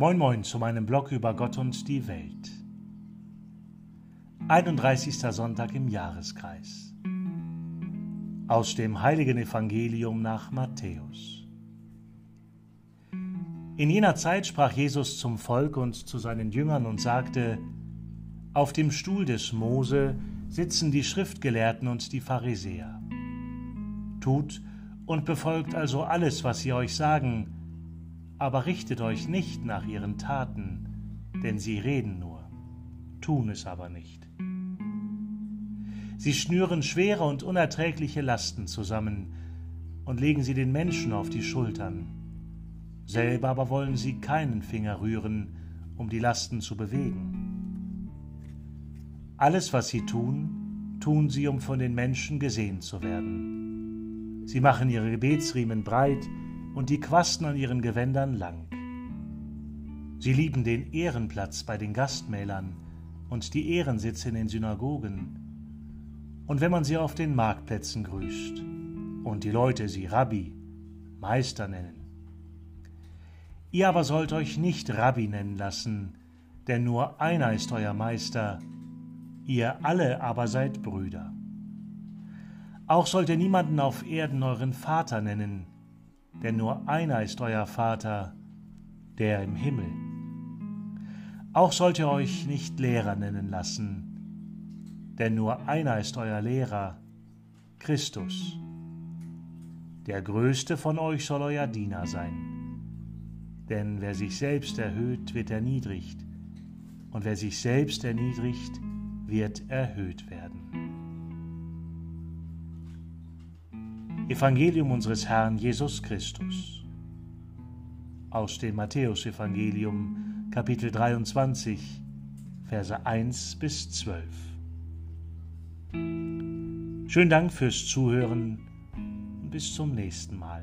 Moin Moin zu meinem Blog über Gott und die Welt. 31. Sonntag im Jahreskreis. Aus dem heiligen Evangelium nach Matthäus. In jener Zeit sprach Jesus zum Volk und zu seinen Jüngern und sagte, Auf dem Stuhl des Mose sitzen die Schriftgelehrten und die Pharisäer. Tut und befolgt also alles, was sie euch sagen, aber richtet euch nicht nach ihren Taten, denn sie reden nur, tun es aber nicht. Sie schnüren schwere und unerträgliche Lasten zusammen und legen sie den Menschen auf die Schultern. Selber aber wollen sie keinen Finger rühren, um die Lasten zu bewegen. Alles, was sie tun, tun sie, um von den Menschen gesehen zu werden. Sie machen ihre Gebetsriemen breit, und die Quasten an ihren Gewändern lang. Sie lieben den Ehrenplatz bei den Gastmälern und die Ehrensitze in den Synagogen. Und wenn man sie auf den Marktplätzen grüßt und die Leute sie Rabbi, Meister nennen. Ihr aber sollt euch nicht Rabbi nennen lassen, denn nur einer ist euer Meister, ihr alle aber seid Brüder. Auch sollt ihr niemanden auf Erden euren Vater nennen, denn nur einer ist euer Vater, der im Himmel. Auch sollt ihr euch nicht Lehrer nennen lassen, denn nur einer ist euer Lehrer, Christus. Der größte von euch soll euer Diener sein. Denn wer sich selbst erhöht, wird erniedrigt, und wer sich selbst erniedrigt, wird erhöht werden. Evangelium unseres Herrn Jesus Christus. Aus dem Matthäusevangelium, Kapitel 23, Verse 1 bis 12. Schönen Dank fürs Zuhören und bis zum nächsten Mal.